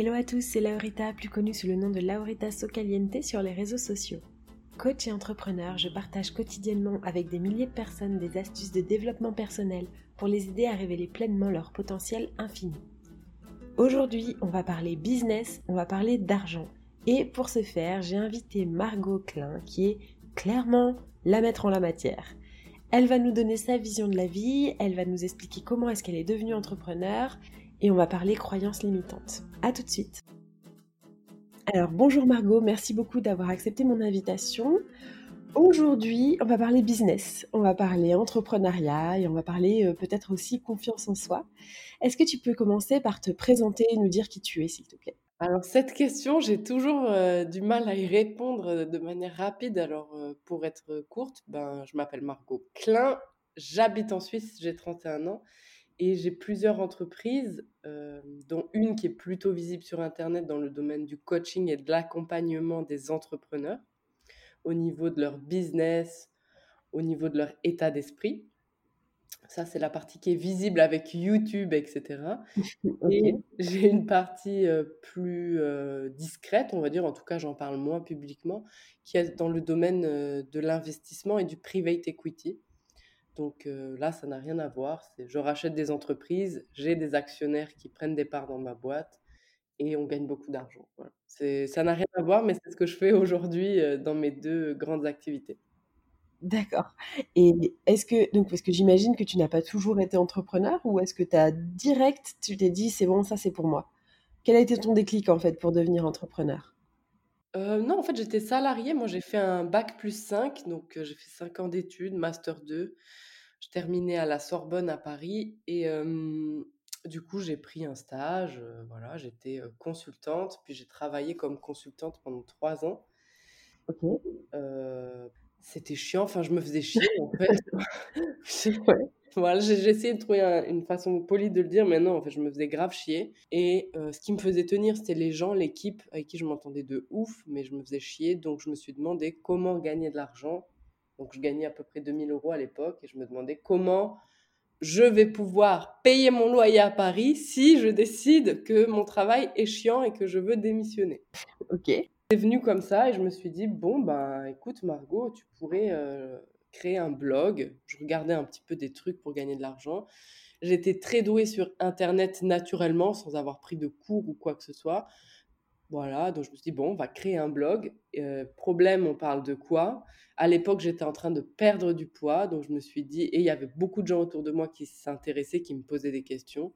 Hello à tous, c'est Laurita, plus connue sous le nom de Laurita Socaliente sur les réseaux sociaux. Coach et entrepreneur, je partage quotidiennement avec des milliers de personnes des astuces de développement personnel pour les aider à révéler pleinement leur potentiel infini. Aujourd'hui, on va parler business, on va parler d'argent. Et pour ce faire, j'ai invité Margot Klein, qui est clairement la maître en la matière. Elle va nous donner sa vision de la vie, elle va nous expliquer comment est-ce qu'elle est devenue entrepreneur, et on va parler croyances limitantes. A tout de suite. Alors bonjour Margot, merci beaucoup d'avoir accepté mon invitation. Aujourd'hui, on va parler business, on va parler entrepreneuriat et on va parler euh, peut-être aussi confiance en soi. Est-ce que tu peux commencer par te présenter et nous dire qui tu es, s'il te plaît? Alors cette question, j'ai toujours euh, du mal à y répondre de manière rapide. Alors euh, pour être courte, ben, je m'appelle Margot Klein, j'habite en Suisse, j'ai 31 ans et j'ai plusieurs entreprises, euh, dont une qui est plutôt visible sur Internet dans le domaine du coaching et de l'accompagnement des entrepreneurs au niveau de leur business, au niveau de leur état d'esprit. Ça, c'est la partie qui est visible avec YouTube, etc. Et j'ai une partie euh, plus euh, discrète, on va dire, en tout cas j'en parle moins publiquement, qui est dans le domaine de l'investissement et du private equity. Donc euh, là, ça n'a rien à voir. Je rachète des entreprises, j'ai des actionnaires qui prennent des parts dans ma boîte et on gagne beaucoup d'argent. Voilà. Ça n'a rien à voir, mais c'est ce que je fais aujourd'hui euh, dans mes deux grandes activités. D'accord. Et est-ce que, donc, parce que j'imagine que tu n'as pas toujours été entrepreneur ou est-ce que tu as direct, tu t'es dit, c'est bon, ça c'est pour moi? Quel a été ton déclic en fait pour devenir entrepreneur? Euh, non, en fait, j'étais salariée. Moi, j'ai fait un bac plus 5, donc euh, j'ai fait 5 ans d'études, master 2. Je terminais à la Sorbonne à Paris et du coup, j'ai pris un stage. voilà, j'étais consultante, puis j'ai travaillé comme consultante pendant 3 ans. Ok. C'était chiant, enfin, je me faisais chier en fait. Ouais. Voilà, j'ai j'ai essayé de trouver un- une façon polie de le dire, mais non, en fait, je me faisais grave chier. Et euh, ce qui me faisait tenir, c'était les gens, l'équipe avec qui je m'entendais de ouf, mais je me faisais chier. Donc, je me suis demandé comment gagner de l'argent. Donc, je gagnais à peu près 2000 euros à l'époque, et je me demandais comment je vais pouvoir payer mon loyer à Paris si je décide que mon travail est chiant et que je veux démissionner. Ok. C'est venu comme ça et je me suis dit, bon, ben écoute Margot, tu pourrais euh, créer un blog. Je regardais un petit peu des trucs pour gagner de l'argent. J'étais très douée sur Internet naturellement, sans avoir pris de cours ou quoi que ce soit. Voilà, donc je me suis dit, bon, on va créer un blog. Euh, problème, on parle de quoi? À l'époque, j'étais en train de perdre du poids, donc je me suis dit, et il y avait beaucoup de gens autour de moi qui s'intéressaient, qui me posaient des questions.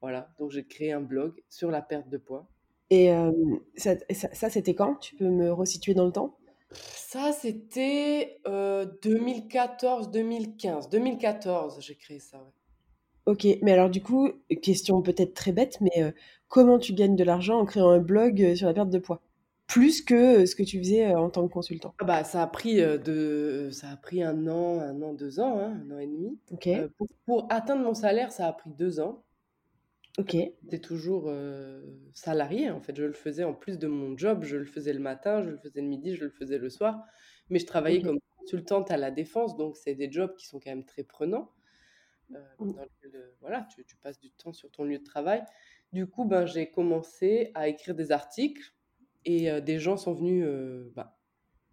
Voilà, donc j'ai créé un blog sur la perte de poids. Et euh, ça, ça, ça, c'était quand? Tu peux me resituer dans le temps? Ça, c'était euh, 2014-2015. 2014, j'ai créé ça, ouais. Ok, mais alors du coup, question peut-être très bête, mais euh, comment tu gagnes de l'argent en créant un blog euh, sur la perte de poids? Plus que ce que tu faisais en tant que consultant ah bah, ça a pris de, ça a pris un an, un an, deux ans, hein, un an et demi. Ok. pour, atteindre mon salaire, ça a pris deux ans. Ok. J'étais toujours salarié en fait. Je le faisais en plus de mon job. Je le faisais le matin, je le faisais le midi, je le faisais le soir. Mais je travaillais comme consultante à la défense, donc c'est des jobs qui sont quand même très prenants. Mmh. dans lesquels, voilà, tu, tu, passes du temps sur ton lieu de travail. Du coup, ben, j'ai commencé à écrire des articles et des gens sont venus bah,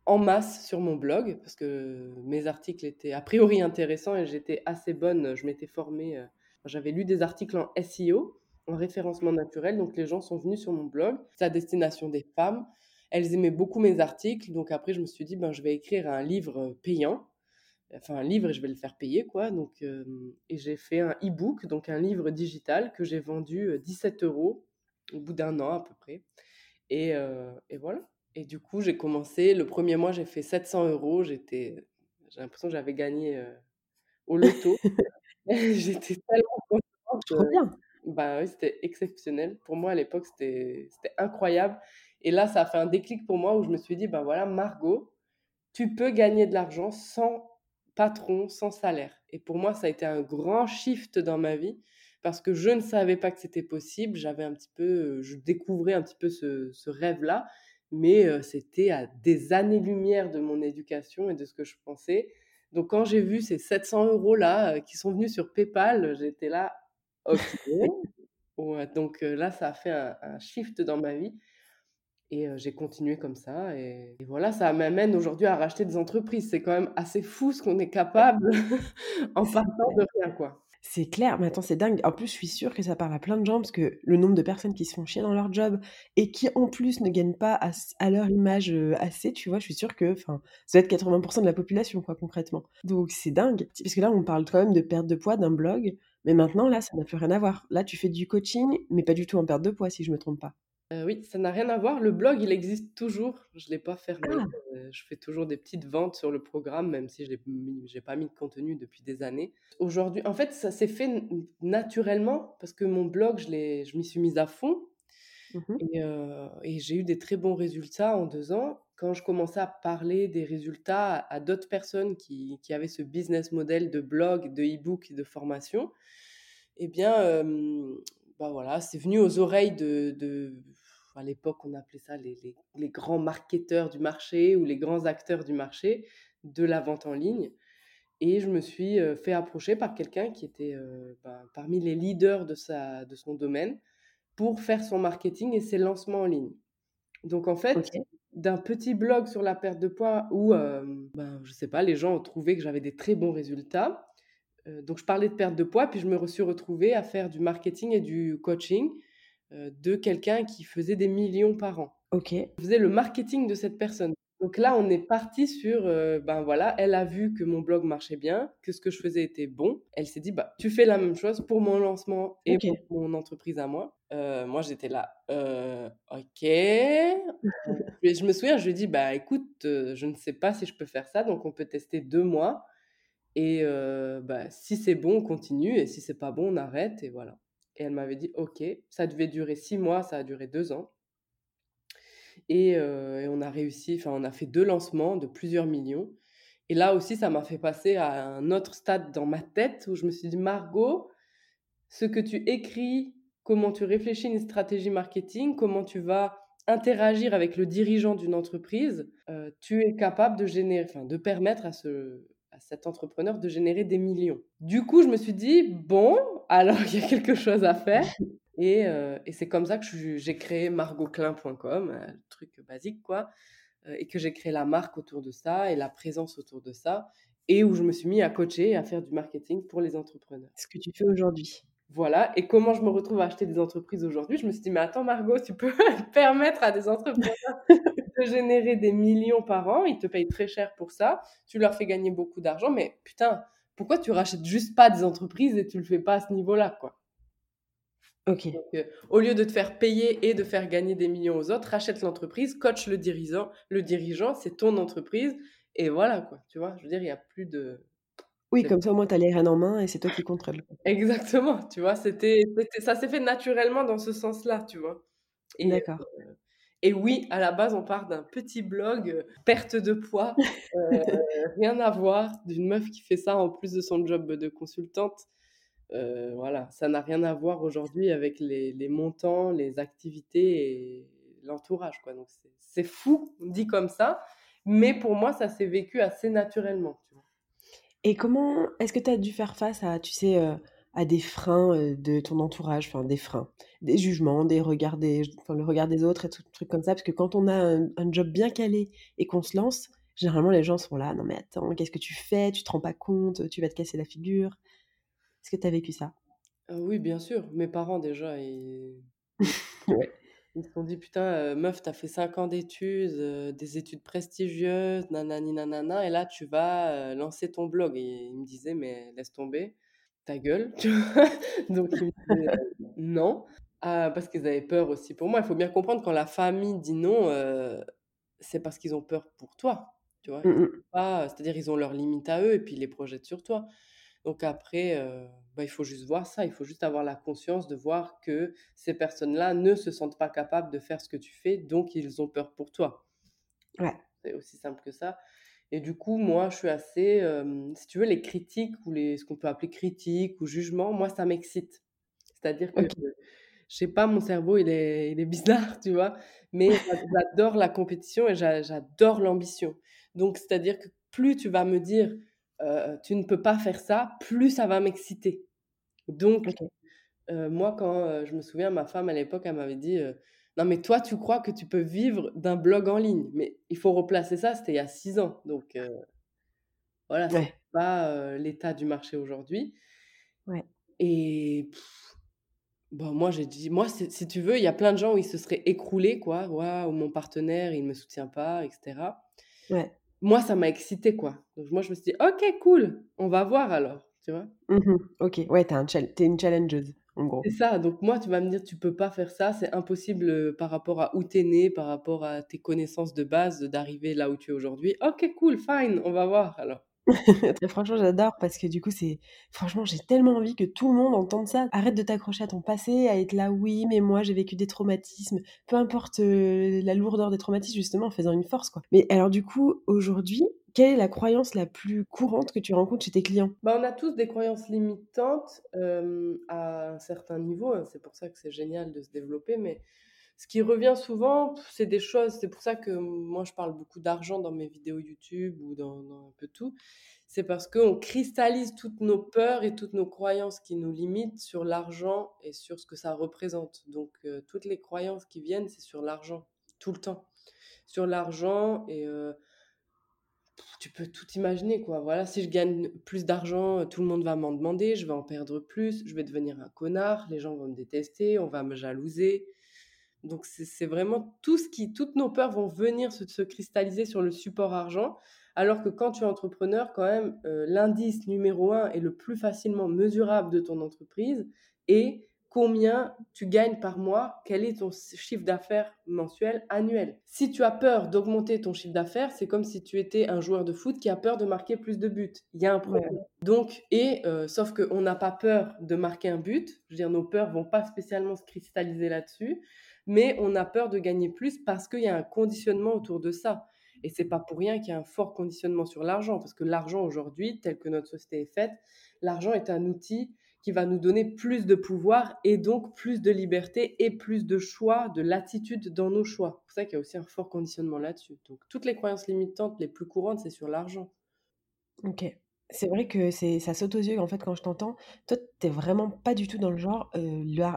en masse sur mon blog parce que mes articles étaient a priori intéressants et j'étais assez bonne. Je m'étais formée, j'avais lu des articles en SEO, en référencement naturel, donc les gens sont venus sur mon blog. C'est à destination des femmes. Elles aimaient beaucoup mes articles, donc après je me suis dit ben je vais écrire un livre payant, enfin un livre et je vais le faire payer quoi. Donc et j'ai fait un e-book, donc un livre digital que j'ai vendu 17 euros au bout d'un an à peu près. Euh, et, voilà. Et du coup, j'ai commencé. Le premier mois, j'ai fait 700 euros. J'étais, j'ai l'impression que j'avais gagné euh, au loto. J'étais tellement contente. Trop bien. Bah oui, c'était exceptionnel. Pour moi, à l'époque, c'était, c'était incroyable. Et là, ça a fait un déclic pour moi où je me suis dit, ben voilà, Margot, tu peux gagner de l'argent sans patron, sans salaire. Et pour moi, ça a été un grand shift dans ma vie parce que je ne savais pas que c'était possible. J'avais un petit peu, je découvrais un petit peu ce, rêve-là, mais c'était à des années-lumière de mon éducation et de ce que je pensais. Donc quand j'ai vu ces 700 euros là qui sont venus sur PayPal, j'étais là, ok. donc là, ça a fait un, shift dans ma vie. Et j'ai continué comme ça. Et, voilà, ça m'amène aujourd'hui à racheter des entreprises. C'est quand même assez fou ce qu'on est capable en partant de rien, quoi. C'est clair, mais attends, c'est dingue. En plus, je suis sûre que ça parle à plein de gens parce que le nombre de personnes qui se font chier dans leur job et qui en plus ne gagnent pas à, leur image assez, tu vois, je suis sûre que, enfin, ça va être 80% de la population, quoi, concrètement. Donc c'est dingue. Parce que là, on parle quand même de perte de poids d'un blog, mais maintenant, là, ça n'a plus rien à voir. Là, tu fais du coaching, mais pas du tout en perte de poids, si je me trompe pas. Euh, oui, ça n'a rien à voir. Le blog, il existe toujours. Je ne l'ai pas fermé. Ah! Euh, je fais toujours des petites ventes sur le programme, même si je n'ai pas mis de contenu depuis des années. Aujourd'hui, en fait, ça s'est fait naturellement parce que mon blog, je, je m'y suis mise à fond. Mmh euh, et, j'ai eu des très bons résultats en deux ans. Quand je commençais à parler des résultats à, d'autres personnes qui, avaient ce business model de blog, de e-book et de formation, eh bien, bah voilà, c'est venu aux oreilles de, à l'époque, on appelait ça les, grands marketeurs du marché ou les grands acteurs du marché de la vente en ligne. Et je me suis fait approcher par quelqu'un qui était ben, parmi les leaders de, sa, de son domaine pour faire son marketing et ses lancements en ligne. Donc en fait, d'un petit blog sur la perte de poids où, ben, je sais pas, les gens ont trouvé que j'avais des très bons résultats. Donc je parlais de perte de poids, puis je me suis retrouvée à faire du marketing et du coaching euh, de quelqu'un qui faisait des millions par an. Ok. Je faisais le marketing de cette personne. Donc là, on est parti sur, euh, ben voilà, elle a vu que mon blog marchait bien, que ce que je faisais était bon. Elle s'est dit, bah, tu fais la même chose pour mon lancement et pour mon entreprise à moi. Euh, moi, j'étais là, ok. je me souviens, je lui ai dit, bah, écoute, je ne sais pas si je peux faire ça, donc on peut tester deux mois. Et bah, si c'est bon, on continue, et si c'est pas bon, on arrête, et voilà. Et elle m'avait dit, OK, ça devait durer six mois, ça a duré deux ans. Et, on a réussi, enfin, on a fait deux lancements de plusieurs millions. Et là aussi, ça m'a fait passer à un autre stade dans ma tête où je me suis dit, Margot, ce que tu écris, comment tu réfléchis une stratégie marketing, comment tu vas interagir avec le dirigeant d'une entreprise, tu es capable de générer, enfin, de permettre à ce, à cet entrepreneur de générer des millions. Du coup, je me suis dit, bon, alors il y a quelque chose à faire. Et, euh, et c'est comme ça que j'ai créé margotclin.com, un truc basique, quoi, euh, et que j'ai créé la marque autour de ça et la présence autour de ça, et où je me suis mis à coacher et à faire du marketing pour les entrepreneurs. Ce que tu fais aujourd'hui. Voilà, et comment je me retrouve à acheter des entreprises aujourd'hui? Je me suis dit, mais attends Margot, tu peux permettre à des entrepreneurs générer des millions par an, ils te payent très cher pour ça, tu leur fais gagner beaucoup d'argent, mais putain, pourquoi tu rachètes juste pas des entreprises et tu le fais pas à ce niveau-là, quoi? Ok. Euh, au lieu de te faire payer et de faire gagner des millions aux autres, rachète l'entreprise, coach le dirigeant, le dirigeant, c'est ton entreprise, et voilà, quoi, tu vois, je veux dire, il y a plus de... Oui, comme ça, au moins, tu as les rênes en main et c'est toi qui contrôle. Exactement, tu vois, c'était, ça s'est fait naturellement dans ce sens-là, tu vois? D'accord. Euh, Et oui, à la base, on part d'un petit blog, euh, perte de poids, euh, rien à voir, d'une meuf qui fait ça en plus de son job de consultante. Euh, voilà, ça n'a rien à voir aujourd'hui avec les, les, montants, les activités et l'entourage. Quoi. Donc c'est fou, dit comme ça, mais pour moi, ça s'est vécu assez naturellement. Tu vois. Et comment est-ce que tu as dû faire face à, tu sais, à des freins de ton entourage, enfin des freins, des jugements, des regards des, enfin, le regard des autres et tout truc comme ça, parce que quand on a un, job bien calé et qu'on se lance, généralement les gens sont là, non mais attends, qu'est-ce que tu fais, tu te rends pas compte, tu vas te casser la figure? Est-ce que tu as vécu ça? Ah Oui, bien sûr. Mes parents déjà, ils, ils se sont dit putain, meuf, t'as fait 5 ans d'études, des études prestigieuses, nanani nanana, et là tu vas lancer ton blog. Et ils me disaient mais laisse tomber ta gueule, tu vois. Donc, non, ah, parce qu'ils avaient peur aussi pour moi. Il faut bien comprendre quand la famille dit non, c'est parce qu'ils ont peur pour toi, tu vois. Mmh c'est-à-dire ils ont leurs limites à eux et puis ils les projettent sur toi. Donc après, bah, il faut juste voir ça, il faut juste avoir la conscience de voir que ces personnes-là ne se sentent pas capables de faire ce que tu fais, donc ils ont peur pour toi. Ouais. C'est aussi simple que ça. Et du coup, moi, je suis assez, si tu veux, les critiques ou les, ce qu'on peut appeler critiques ou jugements, moi, ça m'excite. C'est-à-dire que, je je sais pas, mon cerveau, il est, il est bizarre, tu vois, mais j'adore la compétition et j'adore l'ambition. Donc, c'est-à-dire que plus tu vas me dire, tu ne peux pas faire ça, plus ça va m'exciter. Donc, moi, quand je me souviens, ma femme à l'époque, elle m'avait dit non, mais toi, tu crois que tu peux vivre d'un blog en ligne. Mais il faut replacer ça, c'était il y a six ans. Donc, euh, voilà, c'est pas euh, l'état du marché aujourd'hui. Ouais. Et bon, moi, j'ai dit, moi, si tu veux, il y a plein de gens où ils se seraient écroulés, quoi. Waouh, mon partenaire, il ne me soutient pas, etc. Ouais. Moi, ça m'a excité, quoi. Donc, moi, je me suis dit, OK, cool, on va voir alors, tu vois. Mmh ok, ouais, t'es un es une challengeuse. C'est ça, donc moi, tu vas me dire, tu peux pas faire ça, c'est impossible par rapport à où t'es né, par rapport à tes connaissances de base, d'arriver là où tu es aujourd'hui. Ok, cool, fine, on va voir alors. Franchement, j'adore parce que du coup, c'est franchement, j'ai tellement envie que tout le monde entende ça. Arrête de t'accrocher à ton passé, à être là, oui, mais moi, j'ai vécu des traumatismes. Peu importe la lourdeur des traumatismes, justement, en faisant une force, quoi. Mais alors, du coup, aujourd'hui, quelle est la croyance la plus courante que tu rencontres chez tes clients? Bah, On a tous des croyances limitantes à un certain niveau. Hein. C'est pour ça que c'est génial de se développer. Mais ce qui revient souvent, c'est des choses. C'est pour ça que moi, je parle beaucoup d'argent dans mes vidéos YouTube ou dans, un peu tout. C'est parce qu'on cristallise toutes nos peurs et toutes nos croyances qui nous limitent sur l'argent et sur ce que ça représente. Donc, toutes les croyances qui viennent, c'est sur l'argent, tout le temps. Sur l'argent et tu peux tout imaginer, quoi. Voilà, si je gagne plus d'argent, euh, tout le monde va m'en demander, je vais en perdre plus, je vais devenir un connard, les gens vont me détester, on va me jalouser. Donc c'est vraiment tout ce qui, toutes nos peurs vont venir se, cristalliser sur le support argent, alors que quand tu es entrepreneur, quand même, euh, l'indice numéro un et le plus facilement mesurable de ton entreprise est combien tu gagnes par mois, quel est ton chiffre d'affaires mensuel, annuel. Si tu as peur d'augmenter ton chiffre d'affaires, c'est comme si tu étais un joueur de foot qui a peur de marquer plus de buts. Il y a un problème. Donc, et euh, sauf qu'on n'a pas peur de marquer un but, je veux dire, nos peurs vont pas spécialement se cristalliser là-dessus, mais on a peur de gagner plus parce qu'il y a un conditionnement autour de ça. Et c'est pas pour rien qu'il y a un fort conditionnement sur l'argent, parce que l'argent aujourd'hui, tel que notre société est faite, l'argent est un outil qui va nous donner plus de pouvoir et donc plus de liberté et plus de choix, de latitude dans nos choix. C'est pour ça qu'il y a aussi un fort conditionnement là-dessus. Donc toutes les croyances limitantes les plus courantes, c'est sur l'argent. Ok. C'est vrai que c'est ça saute aux yeux, en fait, quand je t'entends. Toi, t'es vraiment pas du tout dans le genre,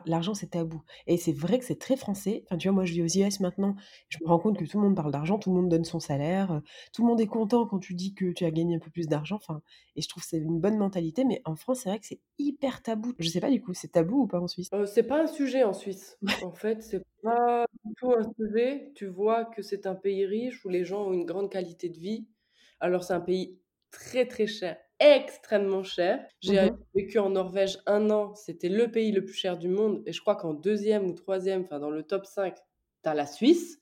l'argent, c'est tabou et c'est vrai que c'est très français. Enfin, tu vois, moi, je vis aux US maintenant, je me rends compte que tout le monde parle d'argent, tout le monde donne son salaire, tout le monde est content quand tu dis que tu as gagné un peu plus d'argent, enfin et je trouve que c'est une bonne mentalité, mais en France, c'est vrai que c'est hyper tabou. Je sais pas, du coup, c'est tabou ou pas en Suisse? c'est pas un sujet en Suisse. En fait, c'est pas du tout un sujet. Tu vois que c'est un pays riche où les gens ont une grande qualité de vie. Alors c'est un pays très, très cher extrêmement cher. J'ai mmh vécu en Norvège un an, c'était le pays le plus cher du monde, et je crois qu'en deuxième ou troisième, enfin dans le top 5, tu as la Suisse.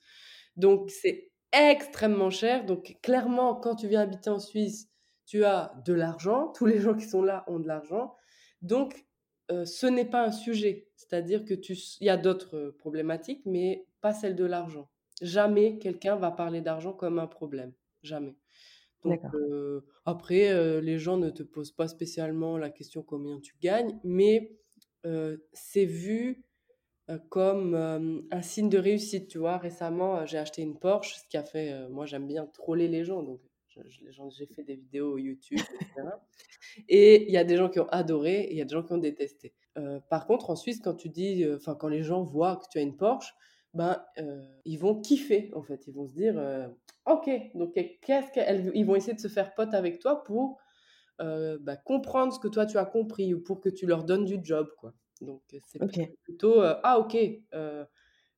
Donc c'est extrêmement cher. Donc clairement, quand tu viens habiter en Suisse, tu as de l'argent. Tous les gens qui sont là ont de l'argent. Donc euh, ce n'est pas un sujet. C'est-à-dire que tu, il y a d'autres problématiques, mais pas celle de l'argent. Jamais quelqu'un va parler d'argent comme un problème. Jamais. Donc, après, les gens ne te posent pas spécialement la question combien tu gagnes, mais c'est vu comme un signe de réussite. Tu vois, récemment, j'ai acheté une Porsche, ce qui a fait, moi j'aime bien troller les gens, donc j'ai fait des vidéos YouTube, etc. et il y a des gens qui ont adoré et il y a des gens qui ont détesté. par contre, en Suisse, quand tu dis, enfin, quand les gens voient que tu as une Porsche, ben, ils vont kiffer, en fait. Ils vont se dire, ok, donc qu'est-ce qu'ils vont essayer de se faire pote avec toi pour bah, comprendre ce que toi tu as compris ou pour que tu leur donnes du job, quoi. Donc, c'est plutôt, ah, ok,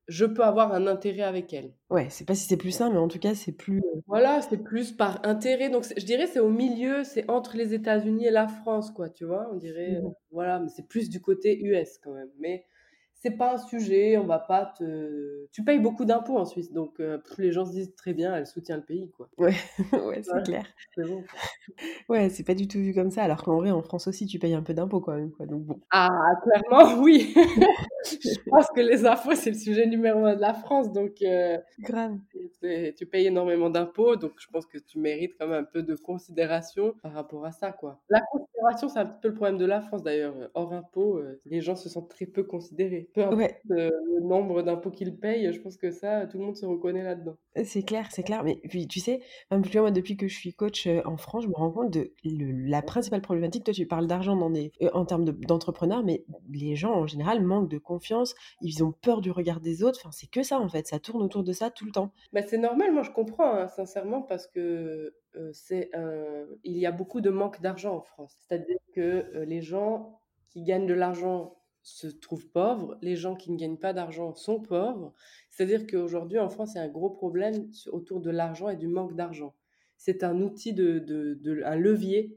je peux avoir un intérêt avec elle. Ouais, c'est pas si c'est plus simple, mais en tout cas, c'est plus. Voilà, c'est plus par intérêt. Donc, je dirais, c'est au milieu, c'est entre les États-Unis et la France, quoi, tu vois. On dirait, mmh voilà, mais c'est plus du côté US quand même. Mais c'est pas un sujet, on va pas te. Tu payes beaucoup d'impôts en Suisse, donc euh, les gens se disent très bien, elle soutient le pays, quoi. Ouais, ouais c'est clair. C'est bon. ouais, c'est pas du tout vu comme ça, alors qu'en vrai, en France aussi, tu payes un peu d'impôts quand même, quoi. Donc bon. Ah, clairement, oui. Je pense que les impôts, c'est le sujet numéro un de la France, donc. Euh, Grave. Tu payes énormément d'impôts, donc je pense que tu mérites quand même un peu de considération par rapport à ça, quoi. La considération, c'est un peu le problème de la France d'ailleurs. Hors impôts, euh, les gens se sentent très peu considérés peu importe le nombre d'impôts qu'ils payent, je pense que ça, tout le monde se reconnaît là-dedans. C'est clair, c'est clair. Mais puis, tu sais, même plus moi, depuis que je suis coach en France, je me rends compte de la principale problématique. Toi, tu parles d'argent dans des, en termes d'entrepreneurs, mais les gens, en général, manquent de confiance. Ils ont peur du regard des autres. Enfin, c'est que ça, en fait. Ça tourne autour de ça tout le temps. Bah, c'est normal, moi, je comprends, hein, sincèrement, parce que c'est il y a beaucoup de manque d'argent en France. C'est-à-dire que les gens qui gagnent de l'argent se trouvent pauvres, les gens qui ne gagnent pas d'argent sont pauvres. C'est-à-dire qu'aujourd'hui, en France, il y a un gros problème autour de l'argent et du manque d'argent. C'est un outil, de, de, un levier,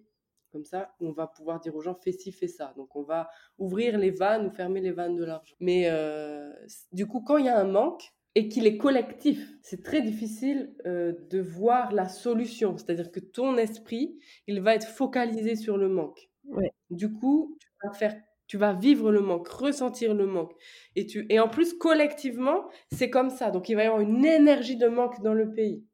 comme ça, où on va pouvoir dire aux gens, fais ci, fais ça. Donc, on va ouvrir les vannes ou fermer les vannes de l'argent. Mais euh, du coup, quand il y a un manque, et qu'il est collectif, c'est très difficile euh, de voir la solution. C'est-à-dire que ton esprit, il va être focalisé sur le manque. Du coup, tu vas faire tu vas vivre le manque, ressentir le manque. Et, tu, et en plus, collectivement, c'est comme ça. Donc, il va y avoir une énergie de manque dans le pays.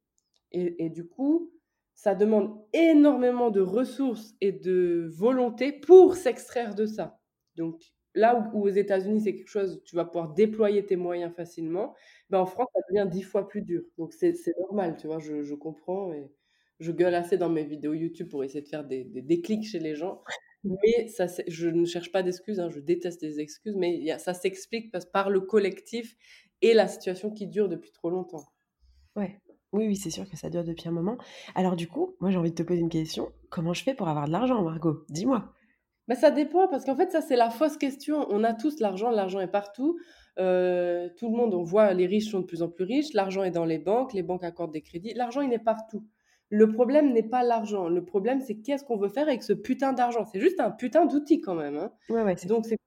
Et, du coup, ça demande énormément de ressources et de volonté pour s'extraire de ça. Donc, là où, aux États-Unis, c'est quelque chose, tu vas pouvoir déployer tes moyens facilement, ben en France, ça devient dix fois plus dur. Donc, c'est normal, tu vois, je, comprends et je gueule assez dans mes vidéos YouTube pour essayer de faire des, des chez les gens. Mais ça, je ne cherche pas d'excuses, hein, je déteste les excuses, mais y a, ça s'explique par le collectif et la situation qui dure depuis trop longtemps. Ouais. Oui, oui, c'est sûr que ça dure depuis un moment. Alors du coup, moi j'ai envie de te poser une question. Comment je fais pour avoir de l'argent, Margot? Dis-moi. Bah, ça dépend, parce qu'en fait, ça c'est la fausse question. On a tous l'argent, l'argent est partout. Euh, tout le monde, on voit les riches sont de plus en plus riches, l'argent est dans les banques, les banques accordent des crédits, l'argent il est partout. Le problème n'est pas l'argent. Le problème, c'est qu'est-ce qu'on veut faire avec ce putain d'argent. C'est juste un putain d'outil quand même. Hein. Donc, c'est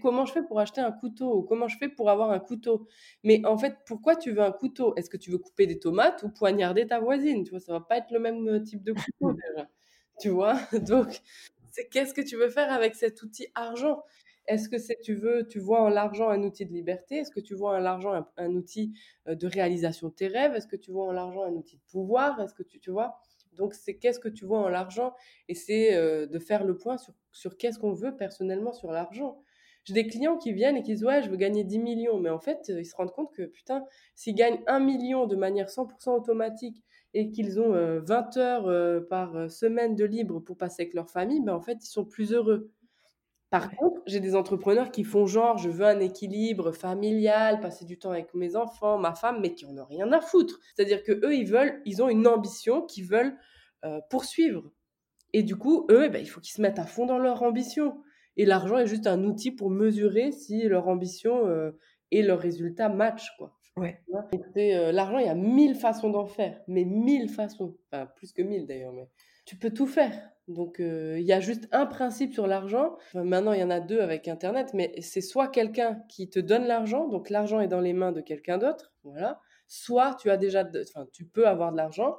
comment je fais pour acheter un couteau comment je fais pour avoir un couteau. Mais en fait, pourquoi tu veux un couteau? Est-ce que tu veux couper des tomates ou poignarder ta voisine? Tu vois, ça va pas être le même euh, type de couteau déjà. Tu vois? Donc, c'est qu'est-ce que tu veux faire avec cet outil argent? Est-ce que c'est tu veux, tu vois en l'argent un outil de liberté? Est-ce que tu vois en l'argent un, outil euh, de réalisation de tes rêves? Est-ce que tu vois en l'argent un outil de pouvoir? Est-ce que tu, tu vois? Donc c'est qu'est-ce que tu vois en l'argent? Et c'est euh, de faire le point sur, sur qu'est-ce qu'on veut personnellement sur l'argent. J'ai des clients qui viennent et qui disent ouais je veux gagner 10 millions, mais en fait ils se rendent compte que putain s'ils gagnent 1 million de manière 100% automatique et qu'ils ont 20 euh, heures par semaine de libre pour passer avec leur famille, ben en fait ils sont plus heureux. Par contre, j'ai des entrepreneurs qui font genre, je veux un équilibre familial, passer du temps avec mes enfants, ma femme, mais qui en ont rien à foutre. C'est-à-dire que eux, ils veulent, ils ont une ambition qu'ils veulent euh, poursuivre. Et du coup, eux, eh ben, il faut qu'ils se mettent à fond dans leur ambition. Et l'argent est juste un outil pour mesurer si leur ambition euh, et leur résultat matchent, quoi. Ouais. Euh, l'argent, il y a mille façons d'en faire, mais mille façons. Enfin, plus que mille d'ailleurs, mais tu peux tout faire. Donc, il y a juste un principe sur l'argent. maintenant, il y en a deux avec Internet, mais c'est soit quelqu'un qui te donne l'argent, donc l'argent est dans les mains de quelqu'un d'autre, voilà. Soit tu as déjà, enfin, tu peux avoir de l'argent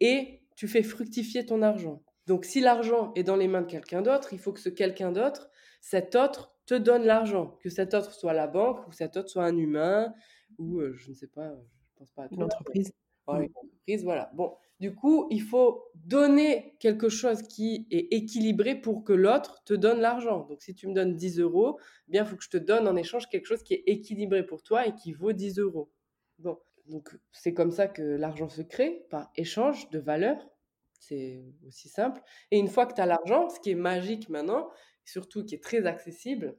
et tu fais fructifier ton argent. Donc, si l'argent est dans les mains de quelqu'un d'autre, il faut que ce quelqu'un d'autre, cet autre, te donne l'argent. Que cet autre soit la banque ou cet autre soit un humain ou je ne sais pas, pense pas à Une entreprise. Mmh. une entreprise, voilà. Bon, du coup, il faut donner quelque chose qui est équilibré pour que l'autre te donne l'argent. Donc, si tu me donnes 10 euros, eh bien, il faut que je te donne en échange quelque chose qui est équilibré pour toi et qui vaut 10 euros. Bon, donc c'est comme ça que l'argent se crée, par échange de valeur. C'est aussi simple. Et une fois que tu as l'argent, ce qui est magique maintenant, surtout qui est très accessible,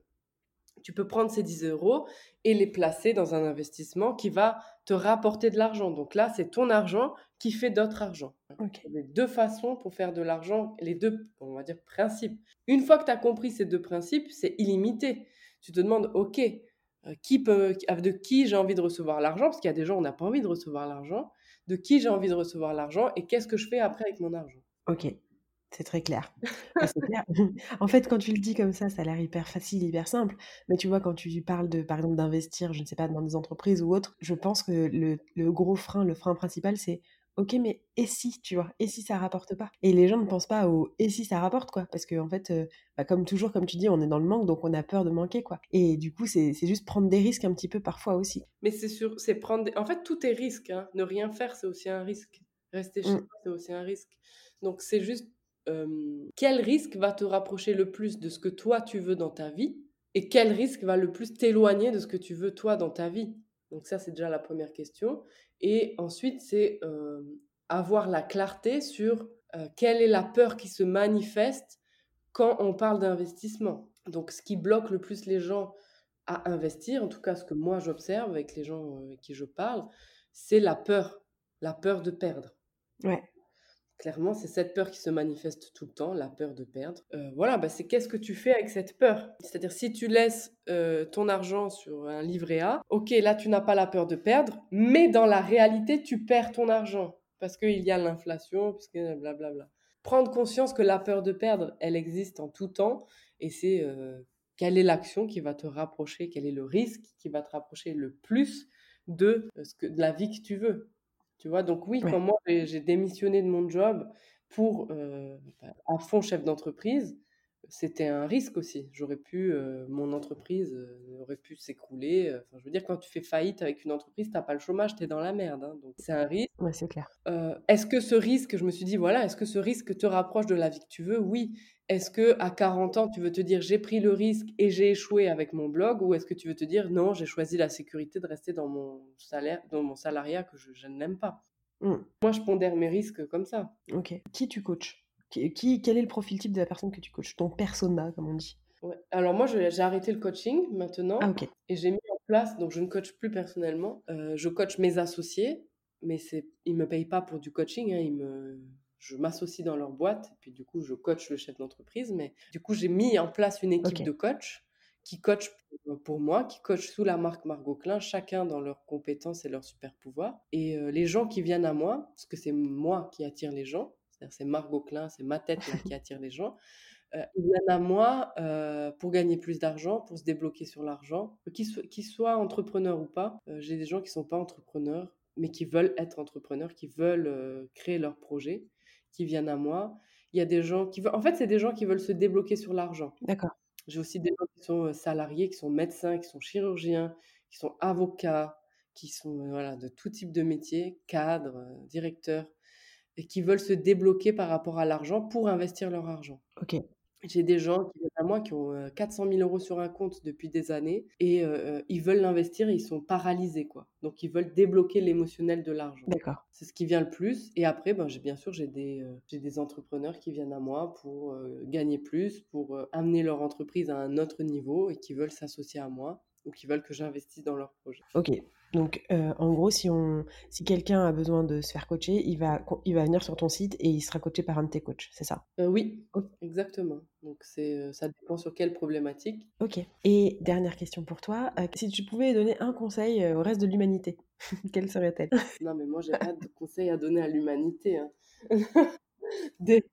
tu peux prendre ces 10 euros et les placer dans un investissement qui va te rapporter de l'argent. Donc là, c'est ton argent qui fait d'autres argent. Ok. Il y a deux façons pour faire de l'argent, les deux, on va dire, principes. Une fois que tu as compris ces deux principes, c'est illimité. Tu te demandes, OK, euh, qui peut, de qui j'ai envie de recevoir l'argent? Parce qu'il y a des gens, on n'a pas envie de recevoir l'argent. De qui j'ai envie de recevoir l'argent et qu'est-ce que je fais après avec mon argent? Ok. C'est très clair. En fait, quand tu le dis comme ça, ça a l'air hyper facile, hyper simple. Mais tu vois, quand tu parles de, par exemple, d'investir, je ne sais pas, dans des entreprises ou autres, je pense que le, le gros frein, le frein principal, c'est OK, mais et si, tu vois, et si ça rapporte pas? Et les gens ne pensent pas au et si ça rapporte, quoi. Parce qu'en en fait, euh, bah, comme toujours, comme tu dis, on est dans le manque, donc on a peur de manquer, quoi. Et du coup, c'est juste prendre des risques un petit peu parfois aussi. Mais c'est sûr, c'est prendre. Des... En fait, tout est risque. Hein. Ne rien faire, c'est aussi un risque. Rester chez toi, c'est aussi un risque. Donc, c'est juste quel risque va te rapprocher le plus de ce que toi tu veux dans ta vie et quel risque va le plus t'éloigner de ce que tu veux toi dans ta vie? Donc ça, c'est déjà la première question. Et ensuite, c'est avoir la clarté sur quelle est la peur qui se manifeste quand on parle d'investissement. Donc ce qui bloque le plus les gens à investir, en tout cas ce que moi j'observe avec les gens avec qui je parle, c'est la peur, la peur de perdre. Ouais. Clairement, c'est cette peur qui se manifeste tout le temps, la peur de perdre. Euh, voilà, bah, c'est qu'est-ce que tu fais avec cette peur? C'est-à-dire, si tu laisses euh, ton argent sur un livret A, ok, là, tu n'as pas la peur de perdre, mais dans la réalité, tu perds ton argent parce qu'il y a l'inflation, parce que blablabla. Prendre conscience que la peur de perdre, elle existe en tout temps, et c'est euh, quelle est l'action qui va te rapprocher, quel est le risque qui va te rapprocher le plus de la vie que tu veux. Tu vois, donc oui, Ouais. quand moi j'ai j'ai démissionné de mon job pour euh, bah, à fond chef d'entreprise, c'était un risque aussi. J'aurais pu, euh, mon entreprise euh, aurait pu s'écrouler. euh, Enfin, je veux dire, quand tu fais faillite avec une entreprise, t'as pas le chômage, tu es dans la merde. hein. donc c'est un risque. Ouais, c'est clair. Euh, est-ce que ce risque, je me suis dit, voilà, est-ce que ce risque te rapproche de la vie que tu veux? Oui. Est-ce que à 40 ans, tu veux te dire, j'ai pris le risque et j'ai échoué avec mon blog? Ou est-ce que tu veux te dire, non, j'ai choisi la sécurité de rester dans mon salaire, dans mon salariat que je, je n'aime pas? Mm. Moi, je pondère mes risques comme ça. Ok. Qui tu coaches? Qui, qui- Quel est le profil type de la personne que tu coaches? Ton persona, comme on dit. Ouais. Alors moi, j'ai arrêté le coaching maintenant. Ah, et j'ai mis en place, donc je ne coach plus personnellement, euh, je coach mes associés, mais ils ne me payent pas pour du coaching, hein, ils me, je m'associe dans leur boîte, et puis du coup, je coach le chef d'entreprise, mais du coup, j'ai mis en place une équipe de coachs qui coachent pour, pour moi, qui coachent sous la marque Margot Klein, chacun dans leurs compétences et leurs super pouvoirs. Et euh, les gens qui viennent à moi, parce que c'est moi qui attire les gens, c'est-à-dire c'est Margot Klein, c'est ma tête là, qui attire les gens, euh, ils viennent à moi euh, pour gagner plus d'argent, pour se débloquer sur l'argent, qu'ils so- qu'ils soient entrepreneurs ou pas. Euh, J'ai des gens qui sont pas entrepreneurs, mais qui veulent être entrepreneurs, qui veulent euh, créer leur projet, qui viennent à moi. Il y a des gens qui veulent... En fait, c'est des gens qui veulent se débloquer sur l'argent. D'accord. J'ai aussi des gens qui sont euh, salariés, qui sont médecins, qui sont chirurgiens, qui sont avocats, qui sont euh, voilà, de tout type de métier, cadres, euh, directeurs, et qui veulent se débloquer par rapport à l'argent pour investir leur argent. Ok. J'ai des gens qui viennent à moi qui ont euh, 400 000 euros sur un compte depuis des années et euh, ils veulent l'investir et ils sont paralysés quoi. Donc ils veulent débloquer l'émotionnel de l'argent. D'accord. C'est ce qui vient le plus. Et après, ben, j'ai bien sûr j'ai des euh, j'ai des entrepreneurs qui viennent à moi pour euh, gagner plus, pour amener leur entreprise à un autre niveau et qui veulent s'associer à moi ou qui veulent que j'investisse dans leur projet. Ok. Donc, euh, en gros, si, on, si quelqu'un a besoin de se faire coacher, il va, co- il va venir sur ton site et il sera coaché par un de tes coachs, c'est ça? Euh, oui, exactement. Donc c'est euh, ça dépend sur quelle problématique. Ok. Et dernière question pour toi. euh, si tu pouvais donner un conseil au reste de l'humanité, quelle serait-elle? Non, mais moi, j'ai pas de conseils à donner à l'humanité. hein. Dé-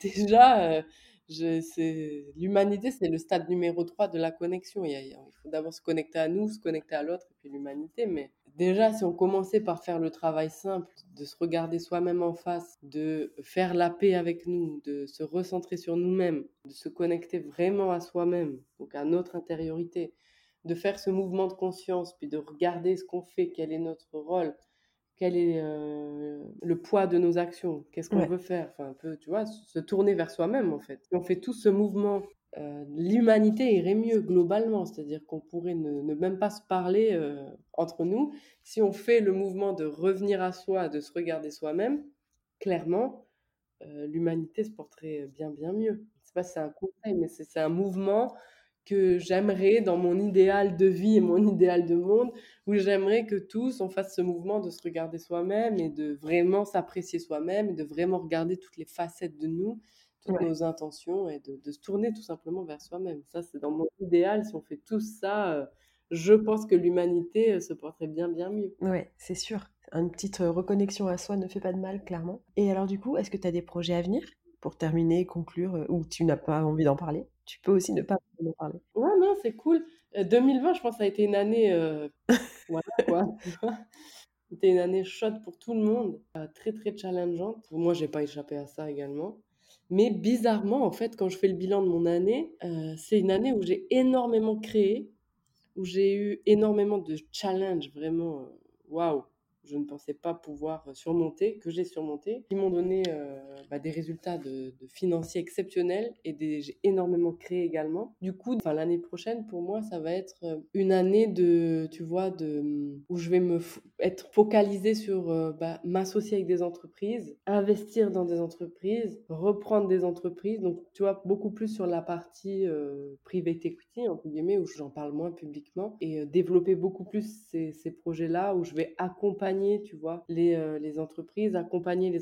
Déjà, l'humanité, c'est le stade numéro 3 de la connexion. Il, faut d'abord se connecter à nous, se connecter à l'autre, et puis l'humanité. Mais déjà, si on commençait par faire le travail simple, de se regarder soi-même en face, de faire la paix avec nous, de se recentrer sur nous-mêmes, de se connecter vraiment à soi-même, donc à notre intériorité, de faire ce mouvement de conscience, puis de regarder ce qu'on fait, quel est notre rôle, quel est euh, le poids de nos actions, qu'est-ce qu'on veut faire, enfin un peu, tu vois, se tourner vers soi-même en fait. Si on fait tout ce mouvement, euh, l'humanité irait mieux globalement, c'est-à-dire qu'on pourrait ne, même pas se parler euh, entre nous. Si on fait le mouvement de revenir à soi, de se regarder soi-même, clairement, l'humanité se porterait bien bien mieux. Je sais pas si c'est un conseil, mais c'est un mouvement que j'aimerais dans mon idéal de vie et mon idéal de monde, où j'aimerais que tous on fasse ce mouvement de se regarder soi-même et de vraiment s'apprécier soi-même et de vraiment regarder toutes les facettes de nous, toutes nos intentions et de, se tourner tout simplement vers soi-même. Ça, c'est dans mon idéal. Si on fait tout ça, euh, je pense que l'humanité euh, se porterait bien, bien mieux. Ouais, c'est sûr. Une petite euh, reconnexion à soi ne fait pas de mal, clairement. Et alors, du coup, est-ce que tu as des projets à venir? Pour terminer, conclure, ou tu n'as pas envie d'en parler tu peux aussi ne pas en parler. Ouais, non, c'est cool. 2020, euh, je pense, ça a été une année. Euh, voilà, quoi. C'était une année chaude pour tout le monde, euh, très très challengeante. Moi, j'ai pas échappé à ça également. Mais bizarrement, en fait, quand je fais le bilan de mon année, c'est une année où j'ai énormément créé, où j'ai eu énormément de challenges, vraiment, waouh je ne pensais pas pouvoir surmonter, que j'ai surmonté, qui m'ont donné euh, bah, des résultats de, financiers exceptionnels et j'ai énormément créé également. Du coup, l'année prochaine, pour moi, ça va être euh, une année de, tu vois, de, où je vais me être focalisée sur euh, bah, m'associer avec des entreprises, investir dans des entreprises, reprendre des entreprises. Donc, tu vois, beaucoup plus sur la partie private equity, entre guillemets, où j'en parle moins publiquement, et développer beaucoup plus ces projets-là où je vais accompagner tu vois, les, euh, les entreprises, accompagner les,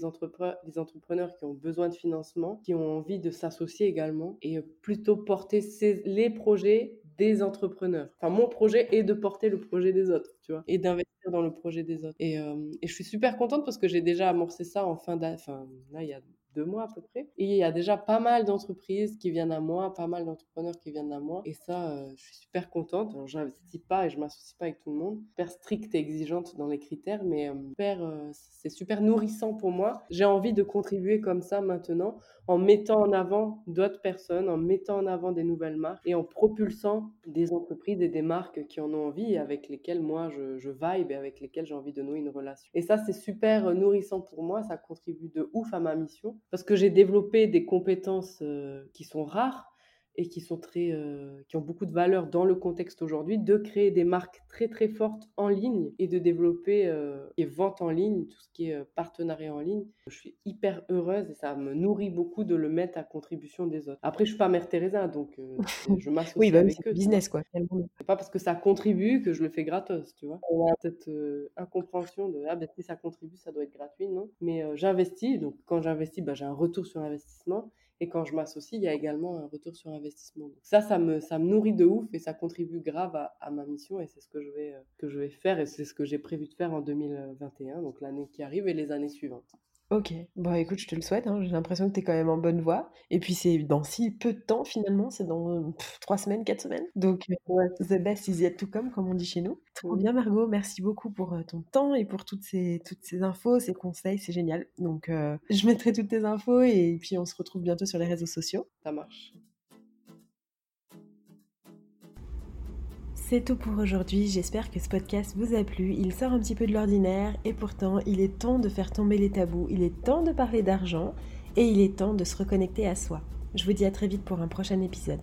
les entrepreneurs qui ont besoin de financement, qui ont envie de s'associer également, et euh, plutôt porter les projets des entrepreneurs. Enfin, mon projet est de porter le projet des autres, et d'investir dans le projet des autres. Et, euh, et, je suis super contente parce que j'ai déjà amorcé ça en fin d'année, enfin, là, il y a deux mois à peu près. Il y a déjà pas mal d'entreprises qui viennent à moi, pas mal d'entrepreneurs qui viennent à moi. Et ça, euh, je suis super contente. Alors, j'investis pas et je m'associe pas avec tout le monde. Super stricte et exigeante dans les critères, mais euh, super, c'est super nourrissant pour moi. J'ai envie de contribuer comme ça maintenant, en mettant en avant d'autres personnes, en mettant en avant des nouvelles marques et en propulsant des entreprises et des marques qui en ont envie et avec lesquelles moi je vibe et avec lesquelles j'ai envie de nouer une relation. Et ça, c'est super nourrissant pour moi. Ça contribue de ouf à ma mission parce que j'ai développé des compétences euh, qui sont rares et qui sont très, euh, qui ont beaucoup de valeur dans le contexte aujourd'hui, de créer des marques très très fortes en ligne et de développer euh, les ventes en ligne, tout ce qui est partenariat en ligne. Je suis hyper heureuse et ça me nourrit beaucoup de le mettre à contribution des autres. Après, je suis pas Mère Teresa, donc je m'associe oui, bah, avec eux. business quoi. C'est pas parce que ça contribue que je le fais gratos, tu vois. On a cette incompréhension de ah ben si ça contribue, ça doit être gratuit, non Mais j'investis, donc quand j'investis, bah, j'ai un retour sur investissement. Et quand je m'associe, il y a également un retour sur investissement. Ça, ça me, nourrit de ouf et ça contribue grave à, ma mission et c'est ce que je, vais, euh, que je vais faire et c'est ce que j'ai prévu de faire en 2021, donc l'année qui arrive et les années suivantes. Ok, bon écoute, je te le souhaite, hein. j'ai l'impression que tu es quand même en bonne voie. Et puis c'est dans si peu de temps finalement, c'est dans trois semaines, quatre semaines. Donc ouais. the best is yet to come, comme on dit chez nous. Trop bien Margot, merci beaucoup pour ton temps et pour toutes ces, toutes ces infos, ces conseils, c'est génial. Donc je mettrai toutes tes infos et puis on se retrouve bientôt sur les réseaux sociaux. Ça marche. C'est tout pour aujourd'hui, j'espère que ce podcast vous a plu, il sort un petit peu de l'ordinaire et pourtant il est temps de faire tomber les tabous, il est temps de parler d'argent et il est temps de se reconnecter à soi. Je vous dis à très vite pour un prochain épisode.